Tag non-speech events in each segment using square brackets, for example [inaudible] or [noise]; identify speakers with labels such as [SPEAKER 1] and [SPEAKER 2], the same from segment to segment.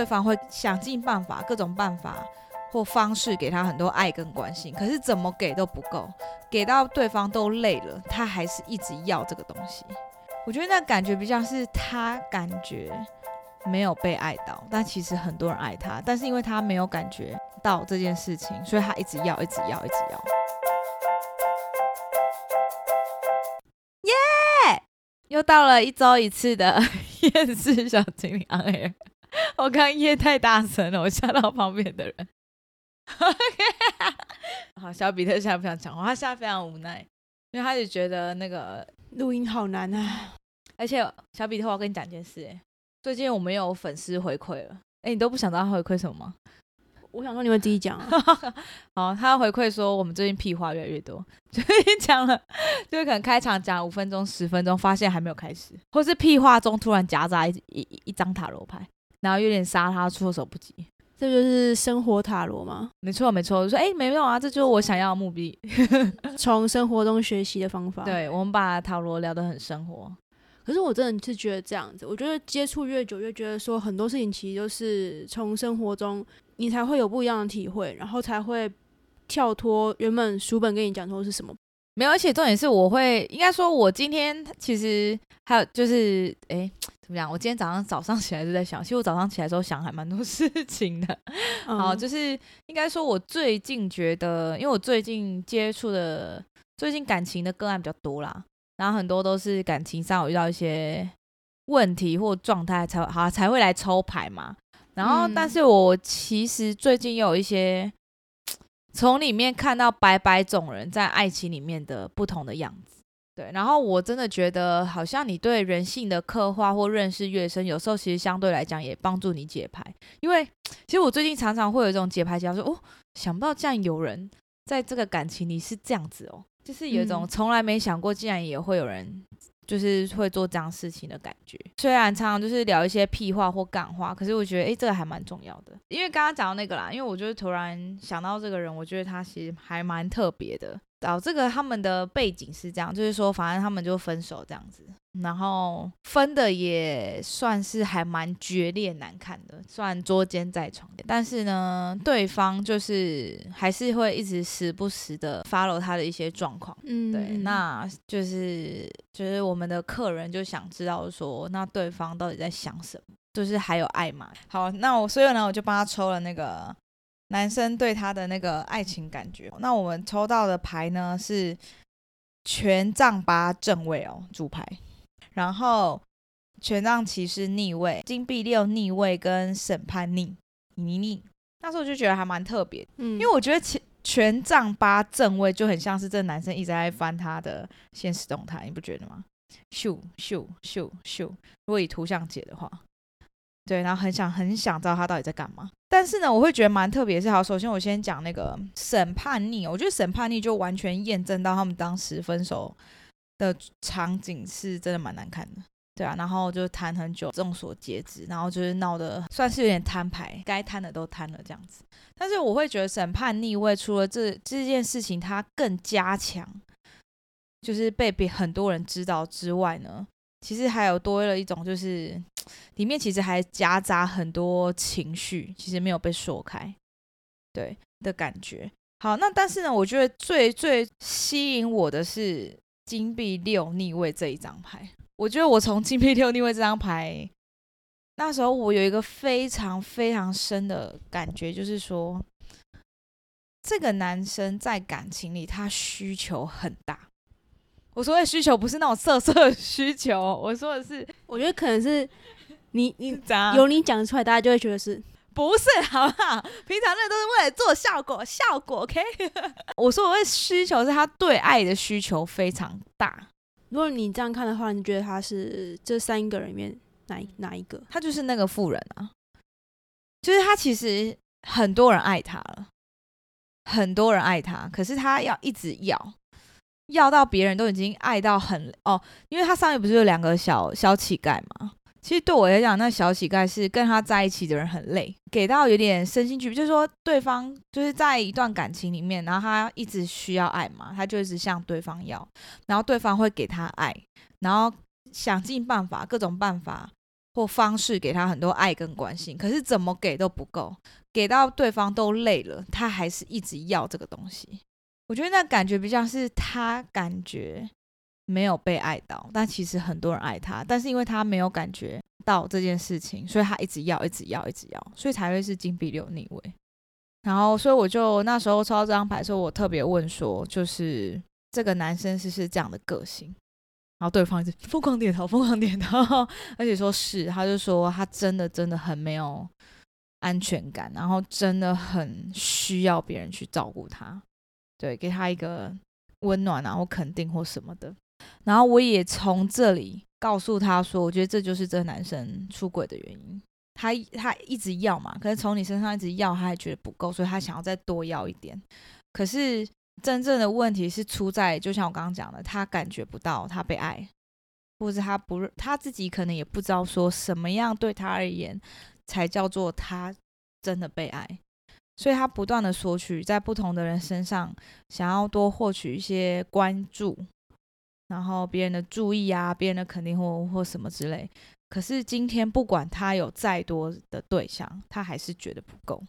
[SPEAKER 1] 对方会想尽办法，各种办法或方式给他很多爱跟关心，可是怎么给都不够，给到对方都累了，他还是一直要这个东西。我觉得那感觉比较是他感觉没有被爱到，但其实很多人爱他，但是因为他没有感觉到这件事情，所以他一直要，一直要，一直要。耶！又到了一周一次的 [laughs] 厌世小精灵 on air。[laughs] 我刚耶太大声了，我吓到旁边的人。好，小比特现在不想讲话，他现在非常无奈，因为他就觉得那个
[SPEAKER 2] 录音好难啊。
[SPEAKER 1] 而且小比特，我要跟你讲件事，哎，最近我们有粉丝回馈了，哎，你都不想知道他回馈什么吗？
[SPEAKER 2] 我想说你会自己讲。[laughs]
[SPEAKER 1] 好，他回馈说我们最近屁话越来越多，最近讲了，就是可能开场讲五分钟、十分钟，发现还没有开始，或是屁话中突然夹杂一一一张塔罗牌，然后有点杀他措手不及。
[SPEAKER 2] 这就是生活塔罗吗？
[SPEAKER 1] 没错，没错。我说，哎，没有啊，这就是我想要的目的，[laughs]
[SPEAKER 2] 从生活中学习的方法。
[SPEAKER 1] 对，我们把塔罗聊得很生活。
[SPEAKER 2] 可是我真的是觉得这样子，我觉得接触越久，越觉得说很多事情其实就是从生活中，你才会有不一样的体会，然后才会跳脱原本书本跟你讲说是什么。
[SPEAKER 1] 没有，而且重点是，我会应该说，我今天其实还有就是，哎，怎么讲？我今天早上早上起来就在想，其实我早上起来时候想还蛮多 [laughs] 事情的。好，就是应该说，我最近觉得，因为我最近接触的最近感情的个案比较多啦。然后很多都是感情上有遇到一些问题或状态，才好才会来抽牌嘛。然后，但是我其实最近有一些 [tsk] 从里面看到百百种人在爱情里面的不同的样子。对，然后我真的觉得，好像你对人性的刻画或认识越深，有时候其实相对来讲也帮助你解牌。因为 [tsk] 其实我最近常常会有一种解牌，想说哦，想不到这样有人在这个感情里是这样子哦。就是有一种从来没想过，竟然也会有人就是会做这样事情的感觉。虽然常常就是聊一些屁话或干话，可是我觉得，哎，这个还蛮重要的。因为刚刚讲到那个啦，因为我就是突然想到这个人，我觉得他其实还蛮特别的。然后这个他们的背景是这样，就是说，反正他们就分手这样子。然后分的也算是还蛮决裂难看的，虽然捉奸在床，但是呢，对方就是还是会一直时不时的 follow 他的一些状况。嗯，对，那就是就是我们的客人就想知道说，那对方到底在想什么？就是还有爱吗？好，那我所以呢，我就帮他抽了那个男生对他的那个爱情感觉。那我们抽到的牌呢是权杖八正位哦，主牌。然后权杖骑士逆位，金币六逆位跟审判逆逆逆，那时候我就觉得还蛮特别，嗯，因为我觉得权权杖八正位就很像是这男生一直在翻他的现实动态，你不觉得吗？咻咻咻咻，如果以图像解的话，对，然后很想很想知道他到底在干嘛。但是呢，我会觉得蛮特别，是好，首先我先讲那个审判逆，我觉得审判逆就完全验证到他们当时分手。的场景是真的蛮难看的，对啊，然后就谈很久，众所皆知，然后就是闹得算是有点摊牌，该摊的都摊了这样子。但是我会觉得审判逆位，除了这这件事情它更加强，就是被别很多人知道之外呢，其实还有多了一种，就是 [tsk] 里面其实还夹杂很多情绪，其实没有被说开，对的感觉。好，那但是呢，我觉得最最吸引我的是。金币六逆位这一张牌，我觉得我从金币六逆位这张牌那时候，我有一个非常非常深的感觉，就是说，这个男生在感情里他需求很大。我说的需求不是那种色色需求，我说的是，
[SPEAKER 2] 我觉得可能是你你 [laughs] 有你讲出来，大家就会觉得是。
[SPEAKER 1] 不是，好不好？平常那都是为了做效果，效果 OK。[laughs] 我说我的需求是他对爱的需求非常大。
[SPEAKER 2] 如果你这样看的话，你觉得他是这三个人里面哪哪一个？
[SPEAKER 1] 他就是那个富人啊，就是他其实很多人爱他了，很多人爱他，可是他要一直要，要到别人都已经爱到很哦，因为他上面不是有两个小小乞丐吗？其实对我来讲，那小乞丐是跟他在一起的人很累，给到有点身心俱疲。就是说，对方就是在一段感情里面，然后他一直需要爱嘛，他就一直向对方要，然后对方会给他爱，然后想尽办法，各种办法或方式给他很多爱跟关心，可是怎么给都不够，给到对方都累了，他还是一直要这个东西。我觉得那感觉比较是他感觉没有被爱到，但其实很多人爱他，但是因为他没有感觉到这件事情，所以他一直要，一直要，一直要，所以才会是金币六逆位。然后，所以我就那时候抽到这张牌的时候，我特别问说，就是这个男生是是这样的个性？然后对方一直疯狂点头，疯狂点头，而且说是，他就说他真的真的很没有安全感，然后真的很需要别人去照顾他，对，给他一个温暖，然后肯定或什么的。然后我也从这里告诉他说，我觉得这就是这个男生出轨的原因。他他一直要嘛，可是从你身上一直要，他还觉得不够，所以他想要再多要一点。可是。真正的问题是出在，就像我刚刚讲的，他感觉不到他被爱，或者他不他自己可能也不知道说什么样对他而言才叫做他真的被爱，所以他不断的索取在不同的人身上，想要多获取一些关注，然后别人的注意啊，别人的肯定或或什么之类。可是今天不管他有再多的对象，他还是觉得不够，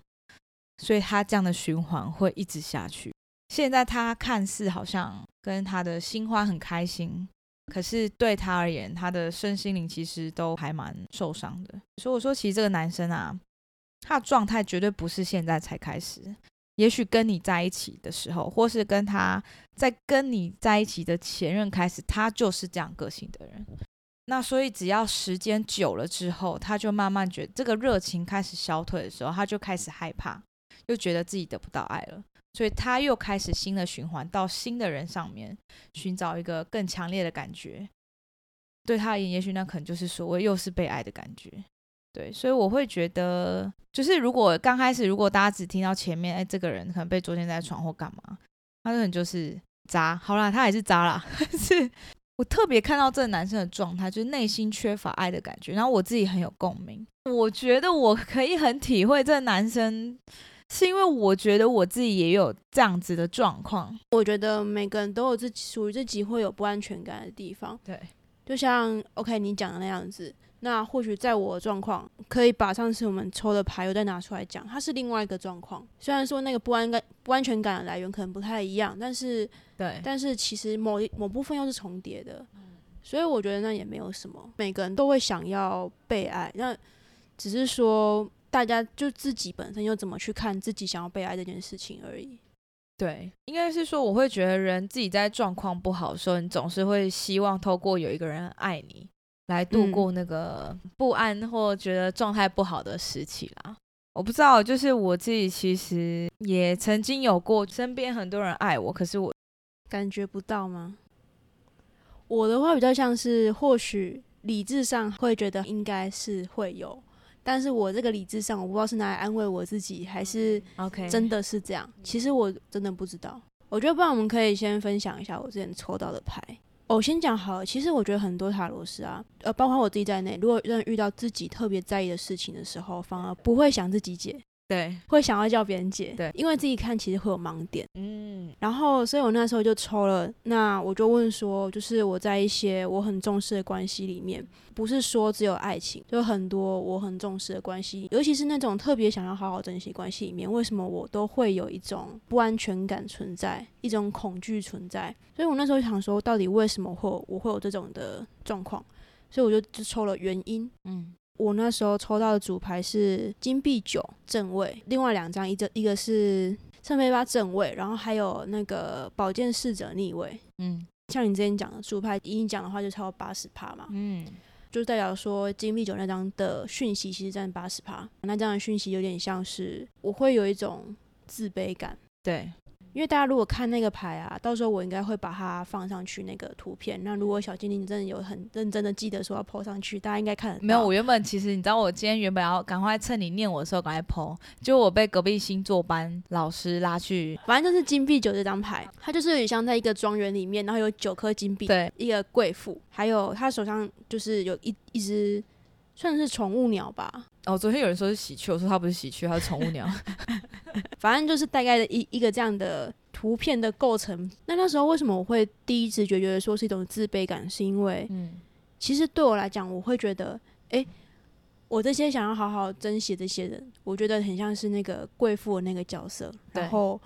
[SPEAKER 1] 所以他这样的循环会一直下去。现在他看似好像跟他的新欢很开心，可是对他而言，他的身心灵其实都还蛮受伤的。所以我说，其实这个男生啊，他的状态绝对不是现在才开始，也许跟你在一起的时候，或是跟他在跟你在一起的前任开始，他就是这样个性的人。那所以只要时间久了之后，他就慢慢觉这个热情开始消退的时候，他就开始害怕，又觉得自己得不到爱了。所以他又开始新的循环，到新的人上面寻找一个更强烈的感觉。对他而言，也许那可能就是所谓又是被爱的感觉。对，所以我会觉得，就是如果刚开始，如果大家只听到前面，哎，这个人可能被捉奸在床或干嘛，他可能就是渣。好啦，他还是渣啦。[laughs] 是我特别看到这个男生的状态，就是内心缺乏爱的感觉，然后我自己很有共鸣。我觉得我可以很体会这个男生。是因为我觉得我自己也有这样子的状况。
[SPEAKER 2] 我觉得每个人都有自己属于自己会有不安全感的地方。
[SPEAKER 1] 对，
[SPEAKER 2] 就像 OK 你讲的那样子，那或许在我的状况，可以把上次我们抽的牌又再拿出来讲，它是另外一个状况。虽然说那个不安感、不安全感的来源可能不太一样，但是
[SPEAKER 1] 对，
[SPEAKER 2] 但是其实某某部分又是重叠的。所以我觉得那也没有什么，每个人都会想要被爱，那只是说。大家就自己本身又怎么去看自己想要被爱这件事情而已。
[SPEAKER 1] 对，应该是说，我会觉得人自己在状况不好的时候，你总是会希望透过有一个人爱你，来度过那个不安或觉得状态不好的时期啦。我不知道，就是我自己其实也曾经有过身边很多人爱我，可是我
[SPEAKER 2] 感觉不到吗？我的话比较像是，或许理智上会觉得应该是会有。但是我这个理智上，我不知道是拿来安慰我自己，还是
[SPEAKER 1] OK
[SPEAKER 2] 真的是这样。其实我真的不知道。我觉得，不然我们可以先分享一下我之前抽到的牌。我先讲好了。其实我觉得很多塔罗师啊，呃，包括我自己在内，如果真的遇到自己特别在意的事情的时候，反而不会想自己解。
[SPEAKER 1] 对，
[SPEAKER 2] 会想要叫别人解，
[SPEAKER 1] 对，
[SPEAKER 2] 因为自己看其实会有盲点，嗯，然后所以我那时候就抽了，那我就问说，就是我在一些我很重视的关系里面，不是说只有爱情，就很多我很重视的关系，尤其是那种特别想要好好珍惜关系里面，为什么我都会有一种不安全感存在，一种恐惧存在，所以我那时候想说，到底为什么会我会有这种的状况，所以我就就抽了原因，嗯。我那时候抽到的主牌是金币九正位，另外两张一个一个是圣杯八正位，然后还有那个宝剑侍者逆位。嗯，像你之前讲的主牌，已经讲的话就超过八十趴嘛。嗯，就代表说金币九那张的讯息其实占八十趴，那这样的讯息有点像是我会有一种自卑感。
[SPEAKER 1] 对。
[SPEAKER 2] 因为大家如果看那个牌啊，到时候我应该会把它放上去那个图片。那如果小精灵真的有很认真的记得说要 po 上去，大家应该看得到。
[SPEAKER 1] 没有，我原本其实你知道，我今天原本要赶快趁你念我的时候赶快 po，就我被隔壁星座班老师拉去，
[SPEAKER 2] 反正就是金币九这张牌，它就是有点像在一个庄园里面，然后有九颗金币，
[SPEAKER 1] 对，
[SPEAKER 2] 一个贵妇，还有他手上就是有一一只算是宠物鸟吧。
[SPEAKER 1] 哦，昨天有人说是喜鹊，我说它不是喜鹊，它是宠物鸟。[laughs] [laughs]
[SPEAKER 2] 反正就是大概的一一个这样的图片的构成。那那时候为什么我会第一直觉觉得说是一种自卑感？是因为，嗯，其实对我来讲，我会觉得，哎，我这些想要好好珍惜这些人，我觉得很像是那个贵妇的那个角色。然后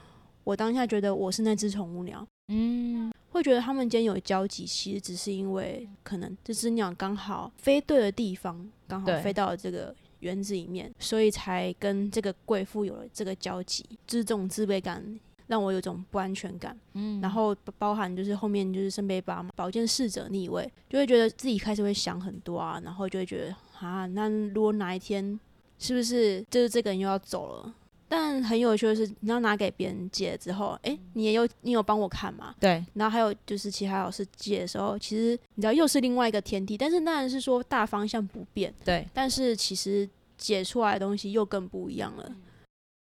[SPEAKER 2] 我当下觉得我是那只宠物鸟，嗯，会觉得他们间有交集，其实只是因为可能这只鸟刚好飞对了地方，刚好飞到了这个园子里面，所以才跟这个贵妇有了这个交集，就是这种自卑感。让我有种不安全感，嗯，然后包含就是后面就是圣杯八嘛，宝剑侍者逆位，就会觉得自己开始会想很多啊，然后就会觉得啊，那如果哪一天是不是就是这个人又要走了？但很有趣的是，你要拿给别人借之后，哎，你也有你有帮我看嘛？
[SPEAKER 1] 对。
[SPEAKER 2] 然后还有就是其他老师借的时候，其实你知道又是另外一个天地，但是当然是说大方向不变，
[SPEAKER 1] 对。
[SPEAKER 2] 但是其实解出来的东西又更不一样了。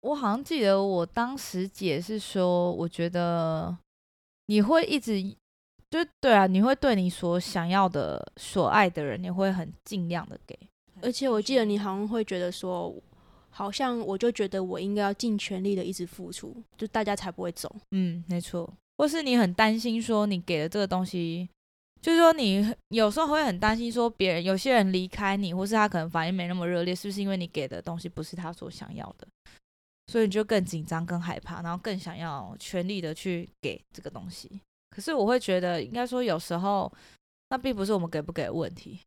[SPEAKER 1] 我好像记得我当时解是说，我觉得你会一直就对啊，你会对你所想要的、所爱的人，你会很尽量的给。
[SPEAKER 2] 而且我记得你好像会觉得说，好像我就觉得我应该要尽全力的一直付出，就大家才不会走。
[SPEAKER 1] 嗯，没错。或是你很担心说，你给了这个东西，就是说你有时候会很担心说，别人有些人离开你，或是他可能反应没那么热烈，是不是因为你给的东西不是他所想要的？所以你就更紧张、更害怕，然后更想要全力的去给这个东西。可是我会觉得，应该说有时候那并不是我们给不给的问题，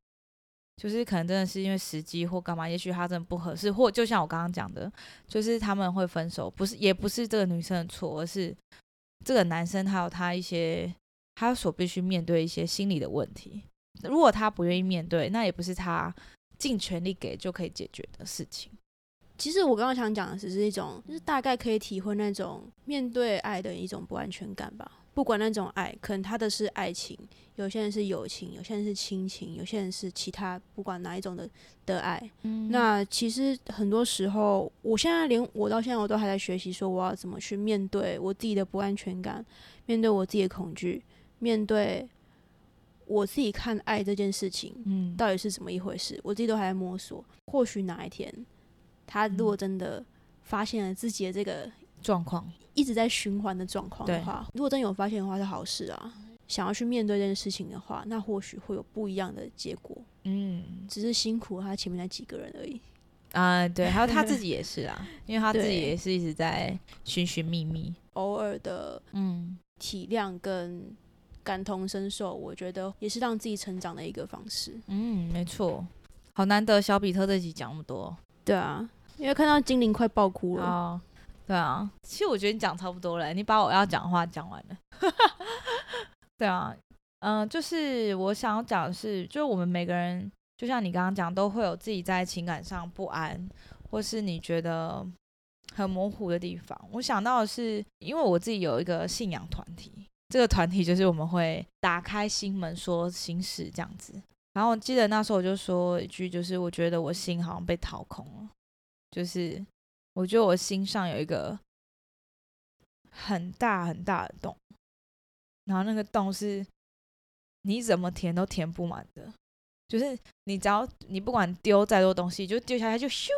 [SPEAKER 1] 就是可能真的是因为时机或干嘛，也许他真的不合适，或就像我刚刚讲的，就是他们会分手，不是也不是这个女生的错，而是这个男生他有他一些他所必须面对一些心理的问题。如果他不愿意面对，那也不是他尽全力给就可以解决的事情。
[SPEAKER 2] 其实我刚刚想讲的只是一种，就是大概可以体会那种面对爱的一种不安全感吧。不管那种爱，可能他的是爱情，有些人是友情，有些人是亲情，有些人是其他，不管哪一种的的爱。嗯，那其实很多时候，我现在连我到现在我都还在学习，说我要怎么去面对我自己的不安全感，面对我自己的恐惧，面对我自己看爱这件事情，嗯，到底是怎么一回事，我自己都还在摸索。或许哪一天。他如果真的发现了自己的这个
[SPEAKER 1] 状况，
[SPEAKER 2] 一直在循环的状况的话，如果真有发现的话是好事啊。想要去面对这件事情的话，那或许会有不一样的结果。嗯，只是辛苦他前面那几个人而已。
[SPEAKER 1] 啊，对，还有他自己也是啊，[laughs] 因为他自己也是一直在寻寻觅觅，
[SPEAKER 2] 偶尔的嗯体谅跟感同身受，我觉得也是让自己成长的一个方式。
[SPEAKER 1] 嗯，没错，好难得小比特这集讲那么多。
[SPEAKER 2] 对啊。因为看到精灵快爆哭了。
[SPEAKER 1] 哦，对啊，其实我觉得你讲差不多了，你把我要讲的话讲完了。[laughs] 对啊，嗯，就是我想要讲的是，就是我们每个人，就像你刚刚讲，都会有自己在情感上不安，或是你觉得很模糊的地方。我想到的是，因为我自己有一个信仰团体，这个团体就是我们会打开心门说心事这样子。然后我记得那时候我就说一句，就是我觉得我心好像被掏空了。就是我觉得我心上有一个很大很大的洞，然后那个洞是你怎么填都填不满的。就是你只要你不管丢再多东西，就丢下来就咻，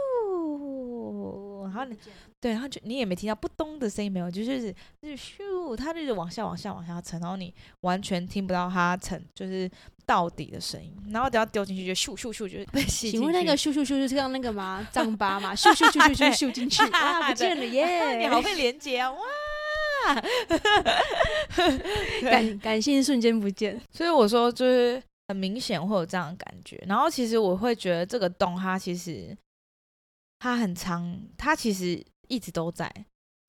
[SPEAKER 1] 然后你对，然后就你也没听到不咚的声音没有，就是就是咻，它就是往下往下往下沉，然后你完全听不到它沉，就是。到底的声音，然后等下丢进去就咻咻咻就被吸进
[SPEAKER 2] 请问那个咻咻咻就是像那个吗？脏巴嘛？咻咻咻咻咻咻进去啊，[laughs] 不见了耶！[laughs]
[SPEAKER 1] 你好会连接啊！哇，[laughs]
[SPEAKER 2] 感感性瞬间不见。
[SPEAKER 1] 所以我说就是很明显会有这样的感觉。然后其实我会觉得这个洞它其实它很长，它其实一直都在，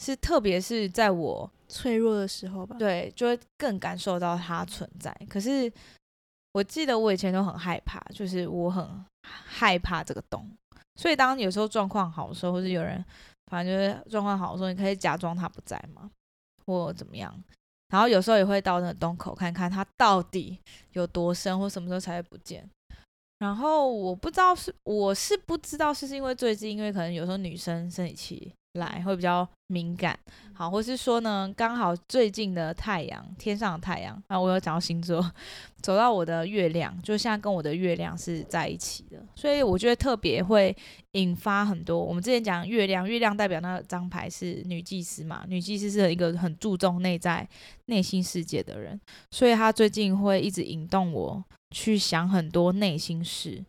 [SPEAKER 1] 是特别是在我
[SPEAKER 2] 脆弱的时候吧？
[SPEAKER 1] 对，就会更感受到它存在。可是。我记得我以前都很害怕，就是我很害怕这个洞，所以当有时候状况好的时候，或是有人反正就是状况好的时候，你可以假装他不在嘛，或怎么样。然后有时候也会到那个洞口看看它到底有多深，或什么时候才会不见。然后我不知道是我是不知道是是因为最近，因为可能有时候女生生理期。来会比较敏感，好，或是说呢，刚好最近的太阳，天上的太阳啊，我有讲到星座，[laughs] 走到我的月亮，就现在跟我的月亮是在一起的，所以我觉得特别会引发很多。我们之前讲月亮，月亮代表那张牌是女祭司嘛，女祭司是一个很注重内在内心世界的人，所以她最近会一直引动我去想很多内心事。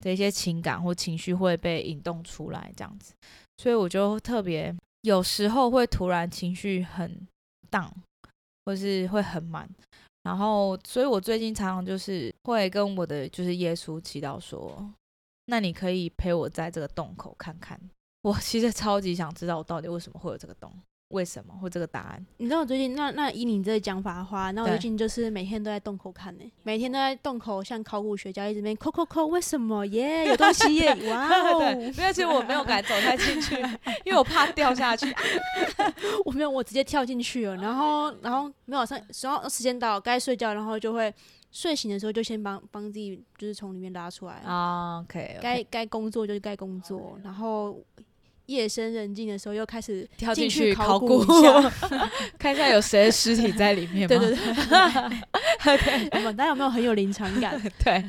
[SPEAKER 1] 的一些情感或情绪会被引动出来，这样子，所以我就特别有时候会突然情绪很荡，或是会很满，然后，所以我最近常常就是会跟我的就是耶稣祈祷说，那你可以陪我在这个洞口看看，我其实超级想知道我到底为什么会有这个洞。为什么会这个答案？
[SPEAKER 2] 你知道我最近那那以你这个讲法的话，那我最近就是每天都在洞口看呢，每天都在洞口像考古学家一直边抠抠抠，为什么耶？有东西耶！哇哦！
[SPEAKER 1] 对，没有其实我没有敢走太进去，因为我怕掉下去。[laughs]
[SPEAKER 2] 我没有，我直接跳进去了。然后然后没有上，然后时间到该睡觉，然后就会睡醒的时候就先帮帮自己就是从里面拉出来
[SPEAKER 1] 啊。OK，
[SPEAKER 2] 该该工作就是该工作，然后。夜深人静的时候，又开始
[SPEAKER 1] 跳进
[SPEAKER 2] 去
[SPEAKER 1] 考
[SPEAKER 2] 古
[SPEAKER 1] 一下，[laughs] 看一下有谁的尸体在里面
[SPEAKER 2] 吗。对对对，[laughs] 大家有没有很有临场感？[laughs]
[SPEAKER 1] 对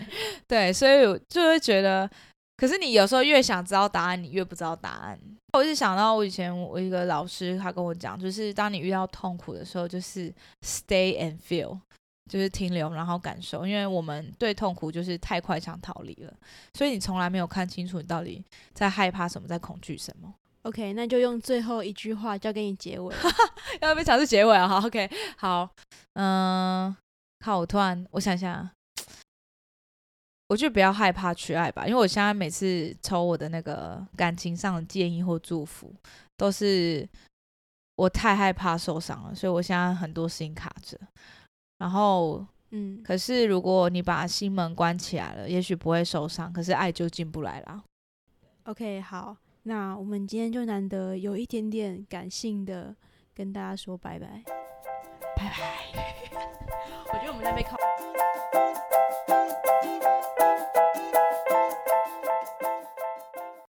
[SPEAKER 1] 对，所以我就会觉得，可是你有时候越想知道答案，你越不知道答案。我就想到我以前我一个老师，他跟我讲，就是当你遇到痛苦的时候，就是 stay and feel。就是停留，然后感受，因为我们对痛苦就是太快想逃离了，所以你从来没有看清楚你到底在害怕什么，在恐惧什么。
[SPEAKER 2] OK，那就用最后一句话交给你结尾，[laughs]
[SPEAKER 1] 要不要尝试结尾啊？好，OK，好，嗯，好，我突然我想想，我就不要害怕去爱吧，因为我现在每次抽我的那个感情上的建议或祝福，都是我太害怕受伤了，所以我现在很多事情卡着。然后嗯。可是如果你把心门关起来了也许不会受伤可是爱就进不来啦。
[SPEAKER 2] Ok 好那我们今天就难得有一点点感性的跟大家说拜拜。
[SPEAKER 1] 拜拜。[laughs]
[SPEAKER 2] 我觉得我们在被